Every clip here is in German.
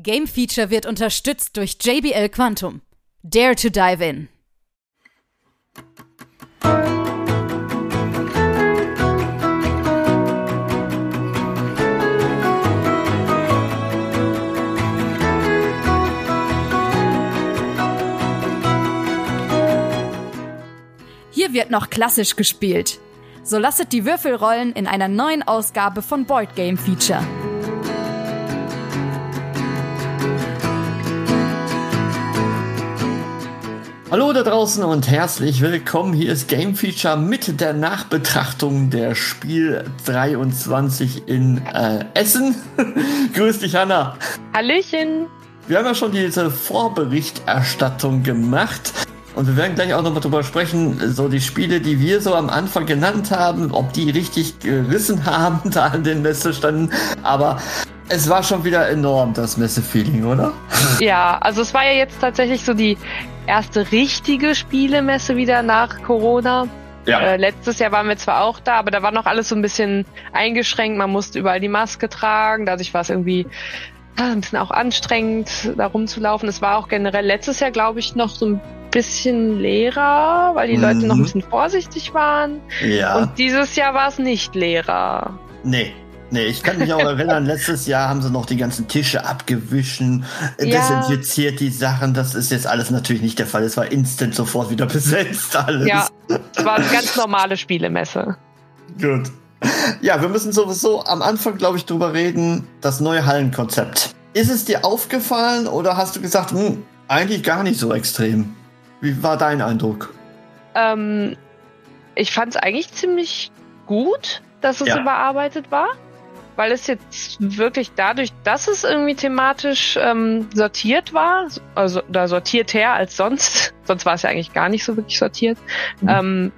Game Feature wird unterstützt durch JBL Quantum. Dare to dive in. Hier wird noch klassisch gespielt. So lasset die Würfel rollen in einer neuen Ausgabe von Board Game Feature. Hallo da draußen und herzlich willkommen. Hier ist Game Feature mit der Nachbetrachtung der Spiel 23 in äh, Essen. Grüß dich, Hanna. Hallöchen. Wir haben ja schon diese Vorberichterstattung gemacht. Und wir werden gleich auch nochmal drüber sprechen, so die Spiele, die wir so am Anfang genannt haben, ob die richtig gerissen haben da an den Messeständen. Aber es war schon wieder enorm, das Messefeeling, oder? Ja, also es war ja jetzt tatsächlich so die erste richtige Spielemesse wieder nach Corona. Ja. Äh, letztes Jahr waren wir zwar auch da, aber da war noch alles so ein bisschen eingeschränkt. Man musste überall die Maske tragen. Dadurch war es irgendwie ah, ein bisschen auch anstrengend, da rumzulaufen. Es war auch generell letztes Jahr, glaube ich, noch so ein bisschen leerer, weil die mhm. Leute noch ein bisschen vorsichtig waren. Ja. Und dieses Jahr war es nicht leerer. Nee, Nee, ich kann mich auch erinnern, letztes Jahr haben sie noch die ganzen Tische abgewischen, ja. desinfiziert die Sachen. Das ist jetzt alles natürlich nicht der Fall. Es war instant sofort wieder besetzt alles. Ja, es war eine ganz normale Spielemesse. Gut. Ja, wir müssen sowieso am Anfang, glaube ich, drüber reden, das neue Hallenkonzept. Ist es dir aufgefallen oder hast du gesagt, hm, eigentlich gar nicht so extrem? Wie war dein Eindruck? Ähm, ich fand es eigentlich ziemlich gut, dass es ja. überarbeitet war weil es jetzt wirklich dadurch, dass es irgendwie thematisch ähm, sortiert war, also da sortiert her als sonst, sonst war es ja eigentlich gar nicht so wirklich sortiert, mhm. ähm,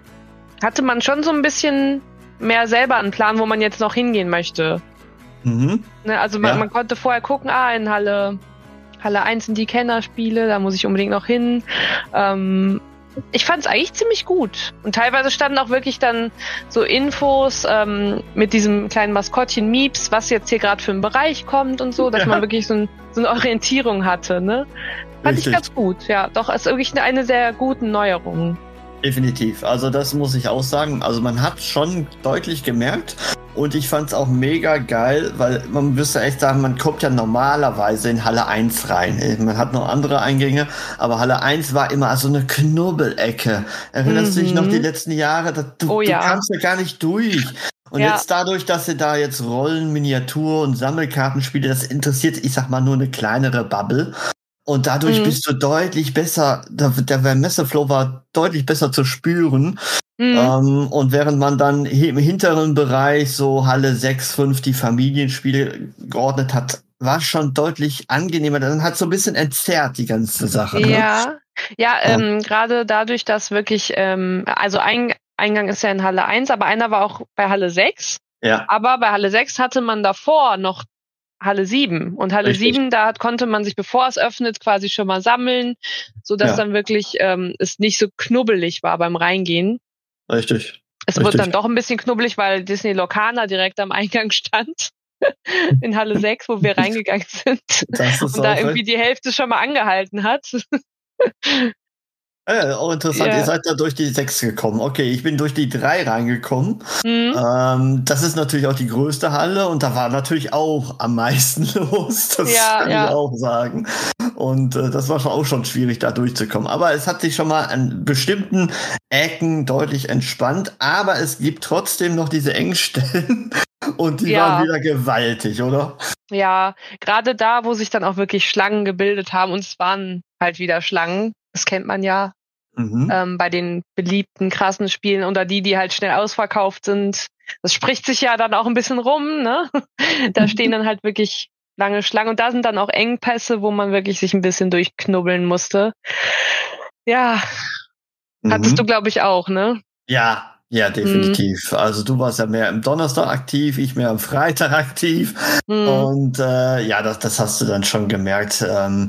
hatte man schon so ein bisschen mehr selber einen Plan, wo man jetzt noch hingehen möchte. Mhm. Ne, also man, ja. man, konnte vorher gucken, ah, in Halle, Halle 1 sind die Kennerspiele, da muss ich unbedingt noch hin. Ähm, ich fand es eigentlich ziemlich gut. Und teilweise standen auch wirklich dann so Infos ähm, mit diesem kleinen Maskottchen Mieps, was jetzt hier gerade für ein Bereich kommt und so, dass ja. man wirklich so, ein, so, eine Orientierung hatte. Ne? Fand Richtig. ich ganz gut. Ja, doch, ist wirklich eine, eine sehr gute Neuerung. Definitiv. Also das muss ich auch sagen. Also man hat schon deutlich gemerkt, und ich fand es auch mega geil, weil man müsste echt sagen, man kommt ja normalerweise in Halle 1 rein. Man hat noch andere Eingänge, aber Halle 1 war immer so eine Knubbelecke. Erinnerst mhm. du dich noch die mhm. letzten Jahre? Du, oh, ja. du kamst ja gar nicht durch. Und ja. jetzt dadurch, dass sie da jetzt Rollen, Miniatur und Sammelkartenspiele, das interessiert, ich sag mal, nur eine kleinere Bubble. Und dadurch mhm. bist du deutlich besser, der, der Messeflow war deutlich besser zu spüren. Mhm. Ähm, und während man dann im hinteren Bereich so Halle 6, 5 die Familienspiele geordnet hat, war schon deutlich angenehmer. Dann hat so ein bisschen entzerrt die ganze Sache. Ne? Ja, ja, ähm, gerade dadurch, dass wirklich, ähm, also ein Eingang ist ja in Halle 1, aber einer war auch bei Halle 6. Ja. Aber bei Halle 6 hatte man davor noch Halle 7. Und Halle Richtig. 7, da konnte man sich, bevor es öffnet, quasi schon mal sammeln, so dass ja. dann wirklich ähm, es nicht so knubbelig war beim Reingehen. Richtig. Es Richtig. wurde dann doch ein bisschen knubbelig, weil Disney Locana direkt am Eingang stand. In Halle 6, wo wir reingegangen sind. und da irgendwie die Hälfte schon mal angehalten hat. Ja, auch interessant, ja. ihr seid da durch die 6 gekommen. Okay, ich bin durch die 3 reingekommen. Mhm. Ähm, das ist natürlich auch die größte Halle und da war natürlich auch am meisten los. Das ja, kann ja. ich auch sagen. Und äh, das war schon auch schon schwierig, da durchzukommen. Aber es hat sich schon mal an bestimmten Ecken deutlich entspannt. Aber es gibt trotzdem noch diese Engstellen. Und die ja. waren wieder gewaltig, oder? Ja, gerade da, wo sich dann auch wirklich Schlangen gebildet haben. Und es waren halt wieder Schlangen. Das kennt man ja mhm. ähm, bei den beliebten, krassen Spielen oder die, die halt schnell ausverkauft sind. Das spricht sich ja dann auch ein bisschen rum, ne? da stehen dann halt wirklich lange Schlangen und da sind dann auch Engpässe, wo man wirklich sich ein bisschen durchknubbeln musste. Ja, mhm. hattest du, glaube ich, auch, ne? Ja, ja, definitiv. Mhm. Also du warst ja mehr am Donnerstag aktiv, ich mehr am Freitag aktiv. Mhm. Und äh, ja, das, das hast du dann schon gemerkt. Ähm,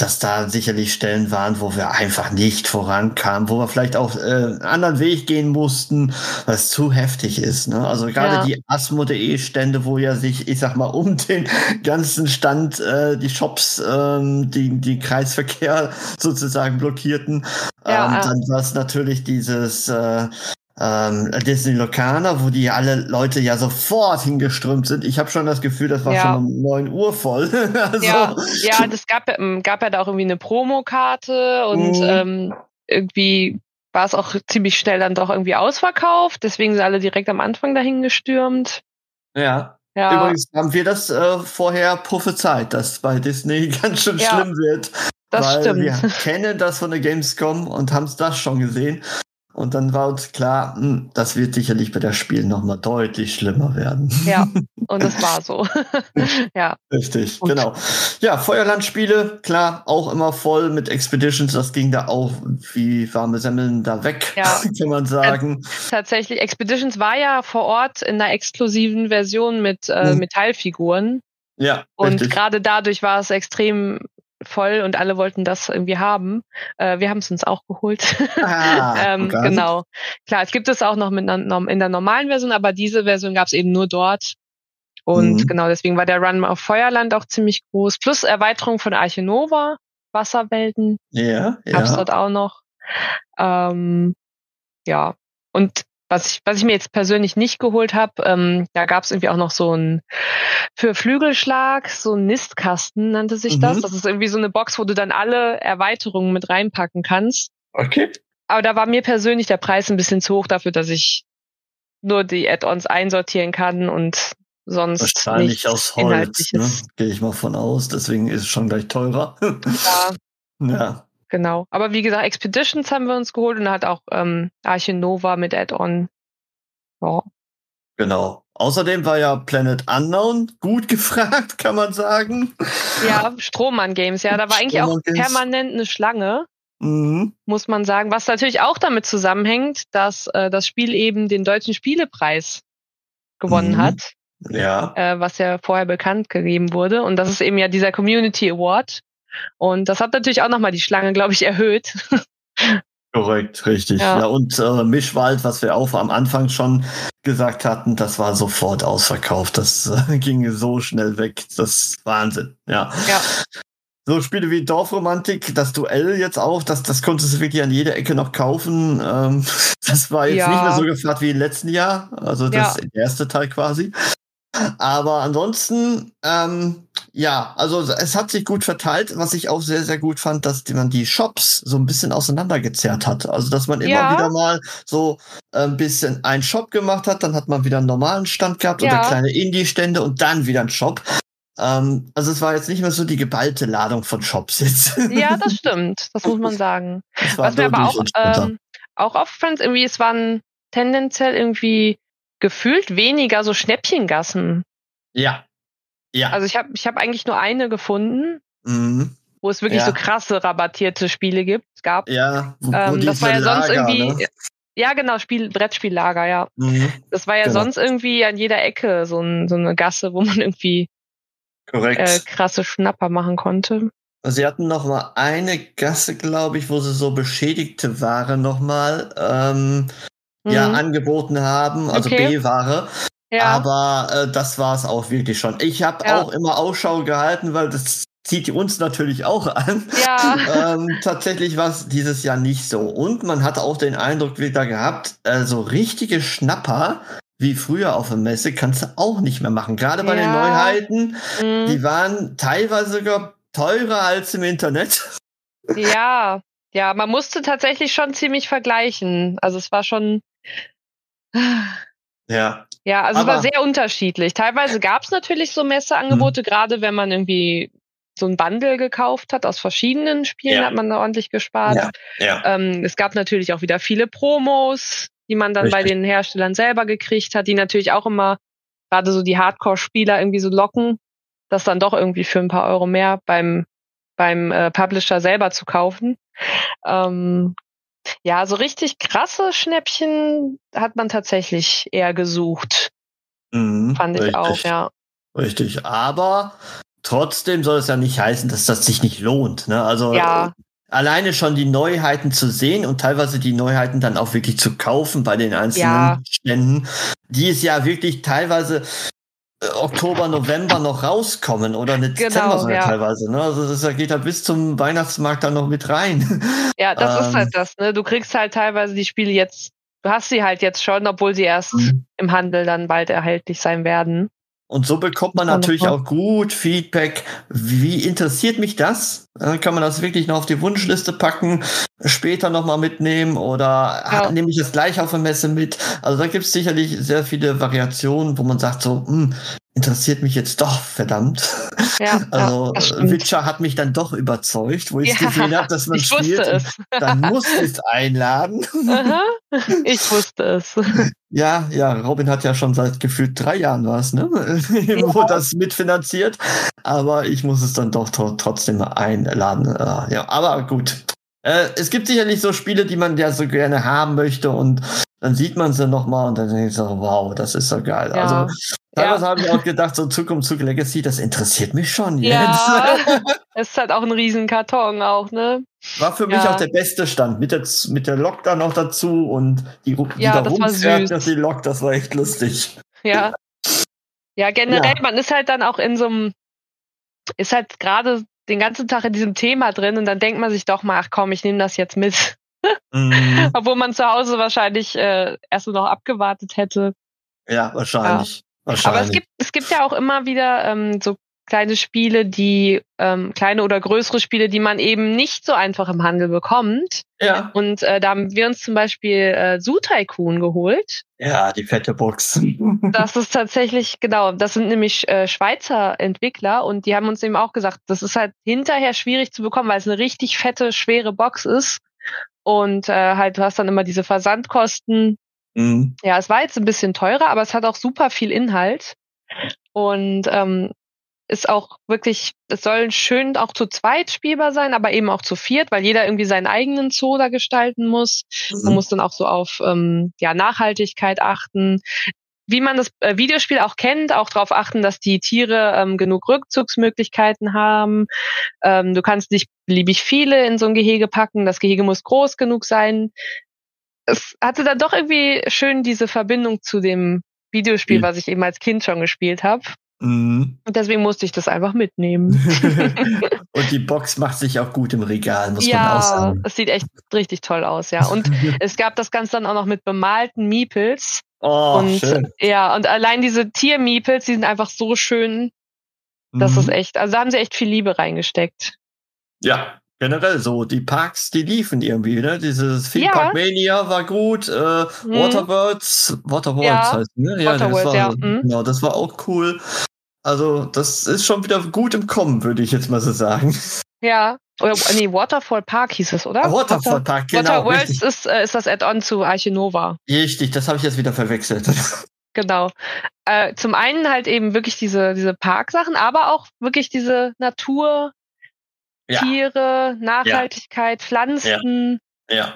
dass da sicherlich Stellen waren, wo wir einfach nicht vorankamen, wo wir vielleicht auch äh, einen anderen Weg gehen mussten, was zu heftig ist. Ne? Also gerade ja. die Asmo.de-Stände, wo ja sich, ich sag mal, um den ganzen Stand äh, die Shops, ähm, die, die Kreisverkehr sozusagen blockierten. Ja, ähm, dann war es natürlich dieses äh, ähm, Disney Locana, wo die alle Leute ja sofort hingeströmt sind. Ich habe schon das Gefühl, das war ja. schon um 9 Uhr voll. also. ja, ja, das gab, ähm, gab ja da auch irgendwie eine Promokarte und mhm. ähm, irgendwie war es auch ziemlich schnell dann doch irgendwie ausverkauft. Deswegen sind alle direkt am Anfang dahin gestürmt. Ja. Ja. Übrigens haben wir das äh, vorher prophezeit, dass bei Disney ganz schön ja, schlimm wird. Das weil stimmt. Wir kennen das von der Gamescom und haben es das schon gesehen. Und dann war uns klar, hm, das wird sicherlich bei der Spiel nochmal deutlich schlimmer werden. Ja, und es war so. ja. Richtig, und. genau. Ja, Feuerlandspiele, klar, auch immer voll mit Expeditions. Das ging da auch wie warme Semmeln da weg, ja. kann man sagen. Tatsächlich, Expeditions war ja vor Ort in einer exklusiven Version mit äh, hm. Metallfiguren. Ja. Und gerade dadurch war es extrem voll und alle wollten das irgendwie haben. Äh, wir haben es uns auch geholt. Ah, ähm, genau. Klar, es gibt es auch noch mit einer, in der normalen Version, aber diese Version gab es eben nur dort. Und mhm. genau, deswegen war der Run auf Feuerland auch ziemlich groß. Plus Erweiterung von Arche Nova, Wasserwelten. Ja, ja. Gab's dort auch noch. Ähm, ja. Und was ich, was ich mir jetzt persönlich nicht geholt habe, ähm, da gab es irgendwie auch noch so ein für Flügelschlag, so ein Nistkasten nannte sich mhm. das. Das ist irgendwie so eine Box, wo du dann alle Erweiterungen mit reinpacken kannst. Okay. Aber da war mir persönlich der Preis ein bisschen zu hoch dafür, dass ich nur die Add-ons einsortieren kann und sonst wahrscheinlich aus Holz, ne? gehe ich mal von aus. Deswegen ist es schon gleich teurer. Ja. ja. Genau. Aber wie gesagt, Expeditions haben wir uns geholt und hat auch ähm, Arche Nova mit Add-on. Ja. Genau. Außerdem war ja Planet Unknown gut gefragt, kann man sagen. Ja, Strohmann Games, ja. Da war eigentlich auch permanent eine Schlange. Mhm. Muss man sagen. Was natürlich auch damit zusammenhängt, dass äh, das Spiel eben den deutschen Spielepreis gewonnen mhm. hat. Ja. Äh, was ja vorher bekannt gegeben wurde. Und das ist eben ja dieser Community Award, und das hat natürlich auch nochmal die Schlange, glaube ich, erhöht. Korrekt, richtig. Ja, ja und äh, Mischwald, was wir auch am Anfang schon gesagt hatten, das war sofort ausverkauft. Das äh, ging so schnell weg. Das ist Wahnsinn. Ja. ja. So Spiele wie Dorfromantik, das Duell jetzt auch, das, das konntest du wirklich an jeder Ecke noch kaufen. Ähm, das war jetzt ja. nicht mehr so gefragt wie im letzten Jahr. Also das ja. erste Teil quasi. Aber ansonsten, ähm, ja, also es hat sich gut verteilt. Was ich auch sehr, sehr gut fand, dass man die Shops so ein bisschen auseinandergezerrt hat. Also dass man immer ja. wieder mal so ein bisschen einen Shop gemacht hat, dann hat man wieder einen normalen Stand gehabt ja. oder kleine Indie-Stände und dann wieder einen Shop. Ähm, also es war jetzt nicht mehr so die geballte Ladung von Shops jetzt. Ja, das stimmt. Das muss man sagen. Was mir aber auch, ähm, auch auffällt, irgendwie, es waren tendenziell irgendwie gefühlt weniger so Schnäppchengassen. Ja. Ja. Also ich habe ich hab eigentlich nur eine gefunden, mhm. wo es wirklich ja. so krasse rabattierte Spiele gibt, gab. Ja, wo, wo ähm, das war ja sonst Lager, irgendwie. Ne? Ja, genau, Spiel, Brettspiellager, ja. Mhm. Das war ja genau. sonst irgendwie an jeder Ecke so, ein, so eine Gasse, wo man irgendwie Korrekt. Äh, krasse Schnapper machen konnte. Sie hatten noch mal eine Gasse, glaube ich, wo sie so beschädigte Ware noch mal ähm, mhm. ja angeboten haben, also okay. B-Ware. Ja. Aber äh, das war es auch wirklich schon. Ich habe ja. auch immer Ausschau gehalten, weil das zieht uns natürlich auch an. Ja. ähm, tatsächlich war es dieses Jahr nicht so. Und man hatte auch den Eindruck wieder gehabt, äh, so richtige Schnapper wie früher auf der Messe kannst du auch nicht mehr machen. Gerade bei ja. den Neuheiten, mhm. die waren teilweise sogar teurer als im Internet. Ja, ja, man musste tatsächlich schon ziemlich vergleichen. Also es war schon. Ja. Ja, also Aber es war sehr unterschiedlich. Teilweise gab es natürlich so Messeangebote, mhm. gerade wenn man irgendwie so ein Bundle gekauft hat aus verschiedenen Spielen, ja. hat man da ordentlich gespart. Ja. Ja. Ähm, es gab natürlich auch wieder viele Promos, die man dann Richtig. bei den Herstellern selber gekriegt hat, die natürlich auch immer gerade so die Hardcore-Spieler irgendwie so locken, das dann doch irgendwie für ein paar Euro mehr beim beim äh, Publisher selber zu kaufen. Ähm, ja, so richtig krasse Schnäppchen hat man tatsächlich eher gesucht. Mhm, Fand ich richtig. auch, ja. Richtig. Aber Trotzdem soll es ja nicht heißen, dass das sich nicht lohnt. Ne? Also ja. alleine schon die Neuheiten zu sehen und teilweise die Neuheiten dann auch wirklich zu kaufen bei den einzelnen Ja. Ständen, die es ja wirklich teilweise äh, Oktober, November noch rauskommen oder eine Genau, Dezember sogar ja. teilweise. Ne? Also das geht ja bis zum Weihnachtsmarkt dann noch mit rein. Ja, das Ähm. ist halt das, ne? Du kriegst halt teilweise die Spiele jetzt, du hast sie halt jetzt schon, obwohl sie erst Mhm. im Handel dann bald erhältlich sein werden. Und so bekommt man natürlich auch gut Feedback. Wie interessiert mich das? Dann kann man das wirklich noch auf die Wunschliste packen, später nochmal mitnehmen oder Ja. nehme ich es gleich auf der Messe mit? Also da gibt es sicherlich sehr viele Variationen, wo man sagt so, hm, interessiert mich jetzt doch, verdammt. Ja, Also ja das äh. Witcher hat mich dann doch überzeugt, wo ich Ja, gesehen habe, dass man ich spielt. wusste es. Dann muss ich es einladen. Aha, ich wusste es. Ja, ja, Robin hat ja schon seit gefühlt drei Jahren was, ne? Wo das mitfinanziert. Aber ich muss es dann doch tro- trotzdem einladen. Äh, ja, aber gut. Äh, es gibt sicherlich so Spiele, die man ja so gerne haben möchte und dann sieht man sie nochmal und dann denkt so, wow, das ist so geil. Ja. Also teilweise Ja. habe ich auch gedacht, so Zukunft Zug Legacy, das interessiert mich schon jetzt. Ja, es ist halt auch ein Riesenkarton auch, ne? War für mich Ja. auch der beste Stand. Mit der, mit der Lok dann noch dazu und die, die Ja, da das rumfährt, dass die Lok, das war echt lustig. Ja. Ja, generell, man ist halt dann auch in so einem, ist halt gerade den ganzen Tag in diesem Thema drin und dann denkt man sich doch mal, ach komm, ich nehme das jetzt mit. Mhm. Obwohl man zu Hause wahrscheinlich äh, erst noch abgewartet hätte. Ja, wahrscheinlich. Aber es wahrscheinlich. gibt, es gibt ja auch immer wieder ähm, so kleine Spiele, die, ähm, kleine oder größere Spiele, die man eben nicht so einfach im Handel bekommt. ja. Und äh, da haben wir uns zum Beispiel äh, Zoo Tycoon geholt. ja, die fette Box. Das ist tatsächlich, genau, das sind nämlich äh, Schweizer Entwickler und die haben uns eben auch gesagt, das ist halt hinterher schwierig zu bekommen, weil es eine richtig fette, schwere Box ist. Und äh, halt, du hast dann immer diese Versandkosten. Mhm. Ja, es war jetzt ein bisschen teurer, aber es hat auch super viel Inhalt. Und ähm, ist auch wirklich, es soll schön auch zu zweit spielbar sein, aber eben auch zu viert, weil jeder irgendwie seinen eigenen Zoo da gestalten muss. Man muss dann auch so auf ähm, ja, Nachhaltigkeit achten. Wie man das äh, Videospiel auch kennt, auch darauf achten, dass die Tiere ähm, genug Rückzugsmöglichkeiten haben. Ähm, du kannst nicht beliebig viele in so ein Gehege packen. Das Gehege muss groß genug sein. Es hatte dann doch irgendwie schön diese Verbindung zu dem Videospiel, Mhm. was ich eben als Kind schon gespielt habe. Mhm. Und deswegen musste ich das einfach mitnehmen. Und die Box macht sich auch gut im Regal, muss man auch ja, sagen. es sieht echt richtig toll aus, ja. Und es gab das Ganze dann auch noch mit bemalten Meeples. oh, und schön. ja, und allein diese Tier-Meeples, die sind einfach so schön. Das Mhm. ist echt, also da haben sie echt viel Liebe reingesteckt. Ja, generell so. Die Parks, die liefen irgendwie, ne? Dieses Theme Ja. Park Mania war gut. Äh, Mhm. Waterworlds, Waterworlds Ja. heißt, ne? Ja, das Waterworld, war, ja, mhm. genau, das war auch cool. Also, das ist schon wieder gut im Kommen, würde ich jetzt mal so sagen. Ja. Oder nee, Waterfall Park hieß es, oder? Ah, Waterfall Park, genau. Waterworlds Richtig, ist, äh, ist das Add-on zu Arche Nova. richtig, das habe ich jetzt wieder verwechselt. Genau. Äh, zum einen halt eben wirklich diese, diese Parksachen, aber auch wirklich diese Natur, Ja. Tiere, Nachhaltigkeit, Pflanzen. ja.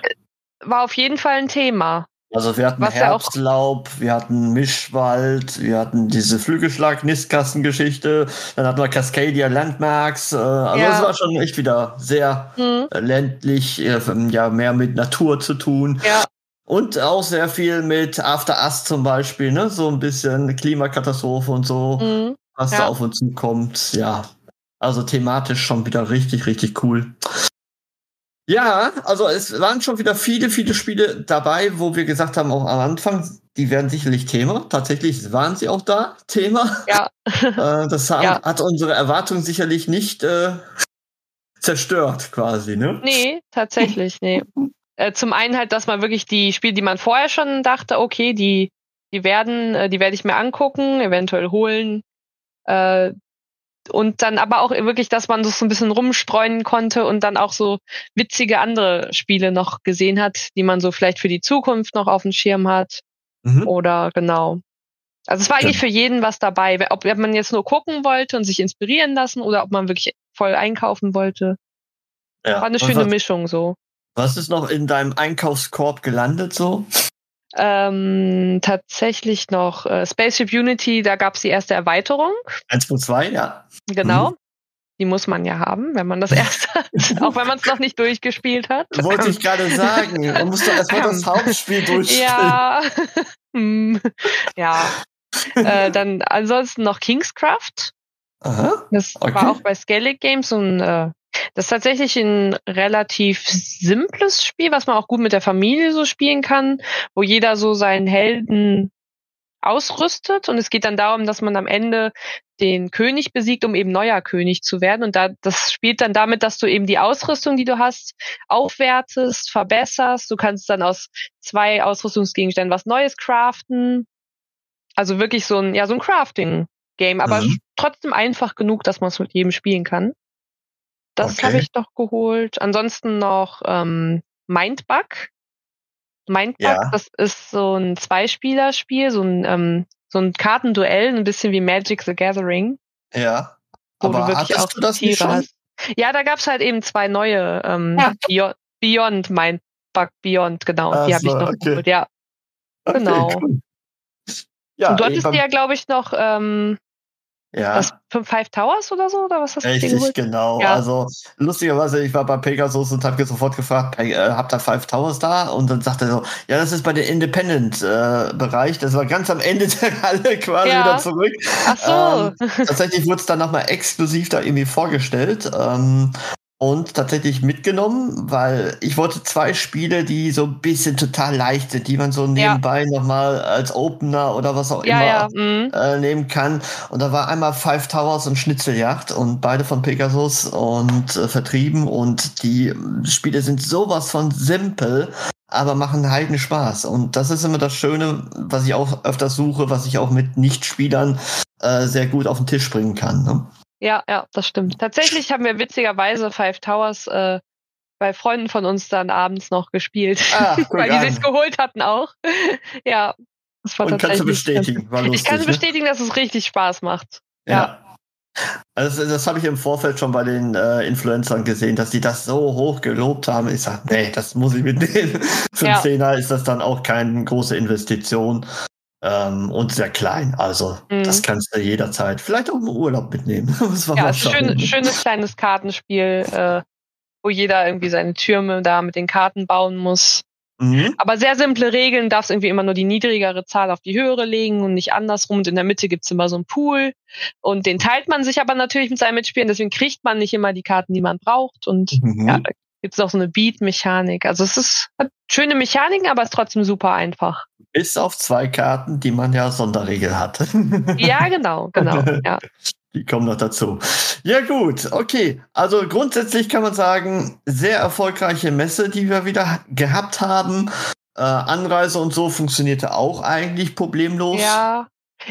War auf jeden Fall ein Thema. Also wir hatten Was Herbstlaub, wir hatten Mischwald, wir hatten diese Flügelschlag-Nistkastengeschichte, dann hatten wir Cascadia Landmarks. Äh, also Ja. es war schon echt wieder sehr Hm. äh, ländlich, äh, ja mehr mit Natur zu tun. Ja, Und auch sehr viel mit After Us zum Beispiel, ne? So ein bisschen Klimakatastrophe und so, mhm. was da ja. auf uns zukommt. Ja. Also thematisch schon wieder richtig, richtig cool. Ja, also es waren schon wieder viele, viele Spiele dabei, wo wir gesagt haben, auch am Anfang, die werden sicherlich Thema. Tatsächlich waren sie auch da, Thema. ja, Äh, das haben, Ja. hat unsere Erwartungen sicherlich nicht äh, zerstört, quasi, ne? nee, tatsächlich, nee. Äh, zum einen halt, dass man wirklich die Spiele, die man vorher schon dachte, okay, die, die werden, äh, die werde ich mir angucken, eventuell holen. Äh, und dann aber auch wirklich, dass man das so ein bisschen rumspreuen konnte und dann auch so witzige andere Spiele noch gesehen hat, die man so vielleicht für die Zukunft noch auf dem Schirm hat. Mhm. Oder genau. Also es war eigentlich Ja. für jeden was dabei. Ob man jetzt nur gucken wollte und sich inspirieren lassen oder ob man wirklich voll einkaufen wollte. Ja. War eine schöne was, Mischung so. was ist noch in deinem Einkaufskorb gelandet so? Ähm, tatsächlich noch äh, Spaceship Unity, da gab es die erste Erweiterung. 1.2, ja. Genau. Mhm. Die muss man ja haben, wenn man das erste hat, auch wenn man es noch nicht durchgespielt hat. Wollte ich gerade sagen. Man muss doch erstmal das Hauptspiel durchspielen. Ja. Hm. ja. Äh, dann ansonsten noch Kingscraft. Aha. Das Okay. war auch bei Skellig Games und äh, das ist tatsächlich ein relativ simples Spiel, was man auch gut mit der Familie so spielen kann, wo jeder so seinen Helden ausrüstet und es geht dann darum, dass man am Ende den König besiegt, um eben neuer König zu werden und da das spielt dann damit, dass du eben die Ausrüstung, die du hast, aufwertest, verbesserst. Du kannst dann aus zwei Ausrüstungsgegenständen was Neues craften. Also wirklich so ein ja so ein Crafting Game, aber Mhm. trotzdem einfach genug, dass man es mit jedem spielen kann. Das Okay. habe ich noch geholt. Ansonsten noch ähm, Mindbug. Mindbug, Ja. das ist so ein Zweispielerspiel, so ein ähm, so ein Kartenduell, ein bisschen wie Magic the Gathering, Ja. wo Aber du wirklich hattest auch du das nicht Tiere schon? hast. Ja, da gab's halt eben zwei neue ähm, Ja. Beyond, Beyond Mindbug Beyond, genau. Ach die habe ich so, noch okay. geholt, ja. Okay, Genau. cool. Ja, Und du hattest ja, glaube ich, noch ähm, ja. das Fünf- Five Towers oder so, oder was hast du Richtig, genau. Ja. Also lustigerweise, ich war bei Pegasus und habe sofort gefragt, hey, äh, habt ihr Five Towers da? Und dann sagte er so, ja, das ist bei der Independent-Bereich. das war ganz am Ende der Halle quasi Ja. wieder zurück. Ach so. Tatsächlich wurde es dann nochmal exklusiv da irgendwie vorgestellt. Ähm, und tatsächlich mitgenommen, weil ich wollte zwei Spiele, die so ein bisschen total leicht sind, die man so nebenbei nochmal als Opener oder was auch ja, immer ja. mhm. äh, nehmen kann. Und da war einmal Five Towers und Schnitzeljagd und beide von Pegasus und äh, vertrieben. Und die Spiele sind sowas von simpel, aber machen heiden Spaß. Und das ist immer das Schöne, was ich auch öfters suche, was ich auch mit Nichtspielern äh, sehr gut auf den Tisch bringen kann. Ne? Ja, ja, das stimmt. Tatsächlich haben wir witzigerweise Five Towers äh, bei Freunden von uns dann abends noch gespielt, Ah, weil die sich's geholt hatten auch. ja, das war Und kannst du bestätigen, war lustig. Ich kann ne? bestätigen, dass es richtig Spaß macht. Ja. Also das habe ich im Vorfeld schon bei den äh, Influencern gesehen, dass die das so hoch gelobt haben. Ich sage, nee, das muss ich mitnehmen. Für einen Ja. Zehner ist das dann auch keine große Investition ähm, und sehr klein. Also Mhm. das kannst du jederzeit, vielleicht auch im Urlaub mitnehmen. Ja, es schön, schönes kleines Kartenspiel, äh, wo jeder irgendwie seine Türme da mit den Karten bauen muss. Mhm. Aber sehr simple Regeln, darfst irgendwie immer nur die niedrigere Zahl auf die höhere legen und nicht andersrum. Und in der Mitte gibt's immer so einen Pool. Und den teilt man sich aber natürlich mit seinen Mitspielern, deswegen kriegt man nicht immer die Karten, die man braucht. Und Mhm. ja, da gibt's auch so eine Beat-Mechanik. Also es ist hat schöne Mechaniken, aber ist trotzdem super einfach. Bis auf zwei Karten, die man ja Sonderregel hat. Ja, genau, genau. Ja. Die kommen noch dazu. Ja gut, okay. Also grundsätzlich kann man sagen, sehr erfolgreiche Messe, die wir wieder gehabt haben. Äh, Anreise und so funktionierte auch eigentlich problemlos. Ja.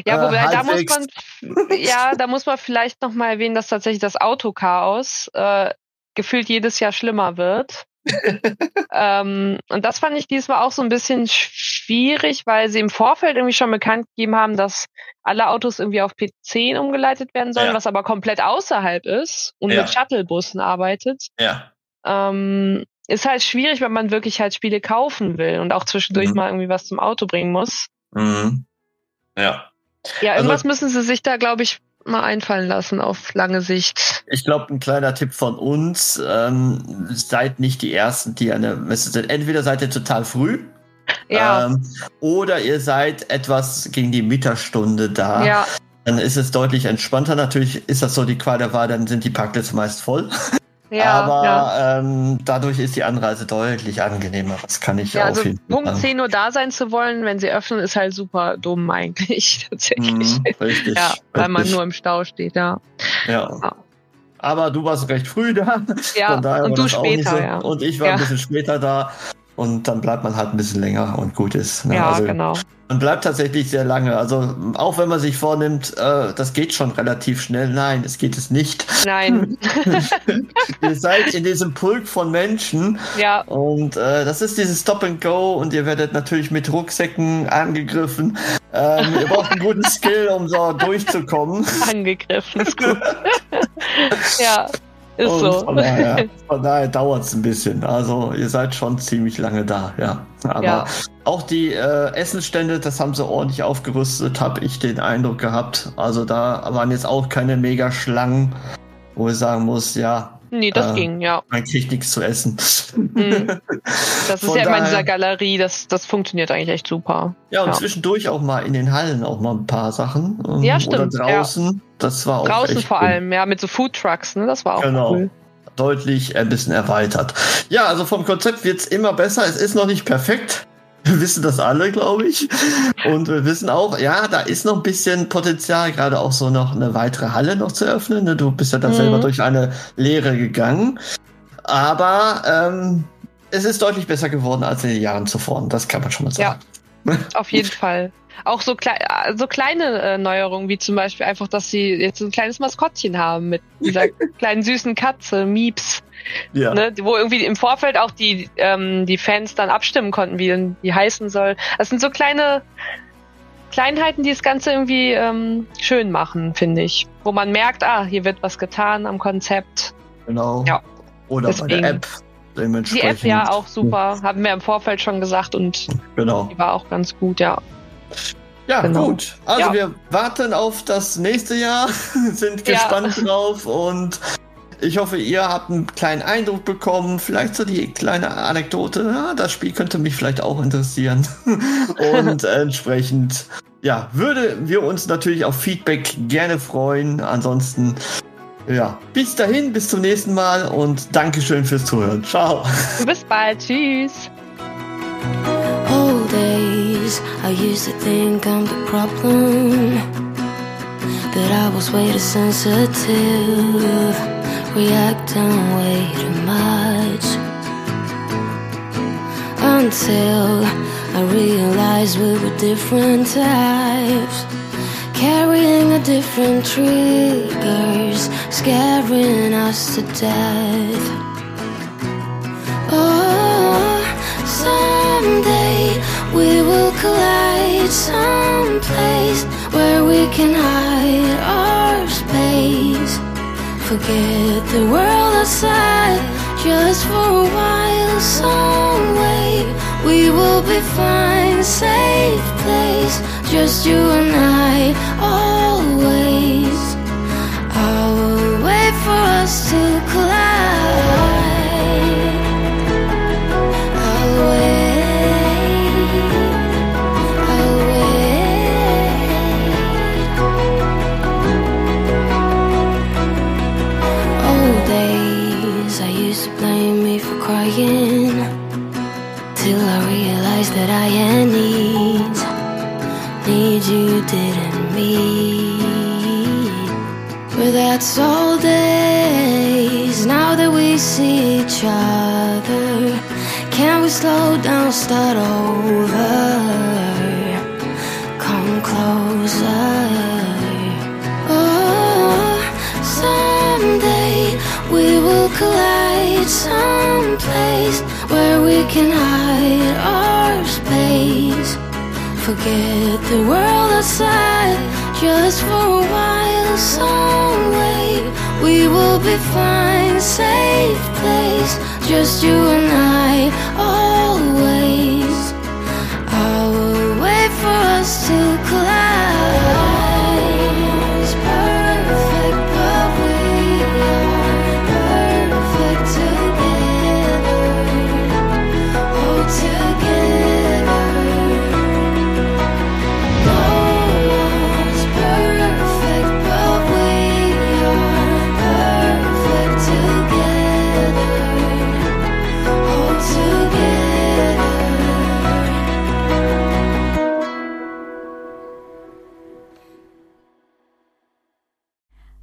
Ja, Äh, wobei da muss halbwegs. man ja, da muss man vielleicht noch mal erwähnen, dass tatsächlich das Autochaos äh, gefühlt jedes Jahr schlimmer wird. ähm, und das fand ich diesmal auch so ein bisschen schwierig, weil sie im Vorfeld irgendwie schon bekannt gegeben haben, dass alle Autos irgendwie auf P10 umgeleitet werden sollen, Ja. was aber komplett außerhalb ist und Ja. mit Shuttlebussen arbeitet. Ja. Ähm, ist halt schwierig, wenn man wirklich halt Spiele kaufen will und auch zwischendurch Mhm. mal irgendwie was zum Auto bringen muss. Mhm. Ja. Ja, Also- irgendwas müssen sie sich da, glaube ich, mal einfallen lassen auf lange Sicht. Ich glaube, ein kleiner Tipp von uns, ähm, seid nicht die Ersten, die der Messe sind. Entweder seid ihr total früh Ja, ähm, oder ihr seid etwas gegen die Mittagsstunde da. ja, Dann ist es deutlich entspannter. Natürlich ist das so die Qual der Wahl, dann sind die Parkplätze meist voll. ja. Aber ja. ähm, dadurch ist die Anreise deutlich angenehmer. Das kann ich Ja, auf also jeden Fall Punkt sagen. 10 Uhr da sein zu wollen, wenn sie öffnen, ist halt super dumm eigentlich tatsächlich. Mhm, richtig. Ja, weil man richtig. nur im Stau steht, ja. Ja. Ja. Aber du warst recht früh da. Ja, Von daher und du auch später, so. ja. Und ich war ein bisschen später da. Und dann bleibt man halt ein bisschen länger und gut ist. ne? Ja, also, genau. Man bleibt tatsächlich sehr lange. Also auch wenn man sich vornimmt, äh, das geht schon relativ schnell. Nein, es geht es nicht. Nein, ihr seid in diesem Pulk von Menschen ja, und äh, das ist dieses Stop and Go und ihr werdet natürlich mit Rucksäcken angegriffen. Ähm, ihr braucht einen guten Skill, um so durchzukommen. angegriffen ist gut. ja, Ist Und so. Von daher, von daher dauert es ein bisschen. Also ihr seid schon ziemlich lange da, ja. Aber Ja. auch die äh, Essenstände, das haben sie ordentlich aufgerüstet, habe ich den Eindruck gehabt. Also da waren jetzt auch keine Mega-Schlangen, wo ich sagen muss, ja, Nee, das Äh, ging, ja. man kriegt nichts zu essen. Mhm. Das ist ja immer in dieser Galerie, das, das funktioniert eigentlich echt super. Ja, und Ja. zwischendurch auch mal in den Hallen auch mal ein paar Sachen. ähm, Ja, stimmt, Oder draußen. Das war auch Draußen vor cool. allem, ja, mit so Food Trucks, ne? Das war auch Genau. cool. deutlich ein bisschen erweitert. Ja, also vom Konzept wird's immer besser. Es ist noch nicht perfekt. Wir wissen das alle, glaube ich. Und wir wissen auch, ja, da ist noch ein bisschen Potenzial, gerade auch so noch eine weitere Halle noch zu öffnen. ne? Du bist ja da Mhm. selber durch eine Lehre gegangen. Aber ähm, es ist deutlich besser geworden als in den Jahren zuvor. Das kann man schon mal Ja. sagen. Auf jeden Fall. Auch so, klei äh, so kleine äh, Neuerungen, wie zum Beispiel einfach, dass sie jetzt ein kleines Maskottchen haben mit dieser kleinen süßen Katze, Mieps, Ja. ne, wo irgendwie im Vorfeld auch die, ähm, die Fans dann abstimmen konnten, wie denn die heißen soll. Das sind so kleine Kleinheiten, die das Ganze irgendwie ähm, schön machen, finde ich. Wo man merkt, ah, hier wird was getan am Konzept. Genau. Ja. Oder bei Deswegen. der App. Die. App ja auch super, haben wir im Vorfeld schon gesagt und Genau. die war auch ganz gut, ja. Ja, Genau. gut. Also Ja. wir warten auf das nächste Jahr, sind Ja. gespannt drauf und ich hoffe, ihr habt einen kleinen Eindruck bekommen. Vielleicht so die kleine Anekdote. Ja, das Spiel könnte mich vielleicht auch interessieren. und entsprechend, ja, würde wir uns natürlich auf Feedback gerne freuen. Ansonsten, ja, bis dahin, bis zum nächsten Mal und Dankeschön fürs Zuhören. Ciao. Bis bald, tschüss. Old days, I used to think I'm the problem. That I was way too sensitive, reacting way too much. Until I realized we were different types, carrying a different triggers, scaring us to death. Oh, someday we will collide someplace where we can hide Forget the world outside just for a while. Some way we will be fine, safe place. Just you and I, always. Blame me for crying. Till I realized that I had needs. Needs you didn't meet. But that's all days. Now that we see each other, can we slow down, start over? Can hide our space. Forget the world outside just for a while. Some way we will be fine, safe place. Just you and I, oh,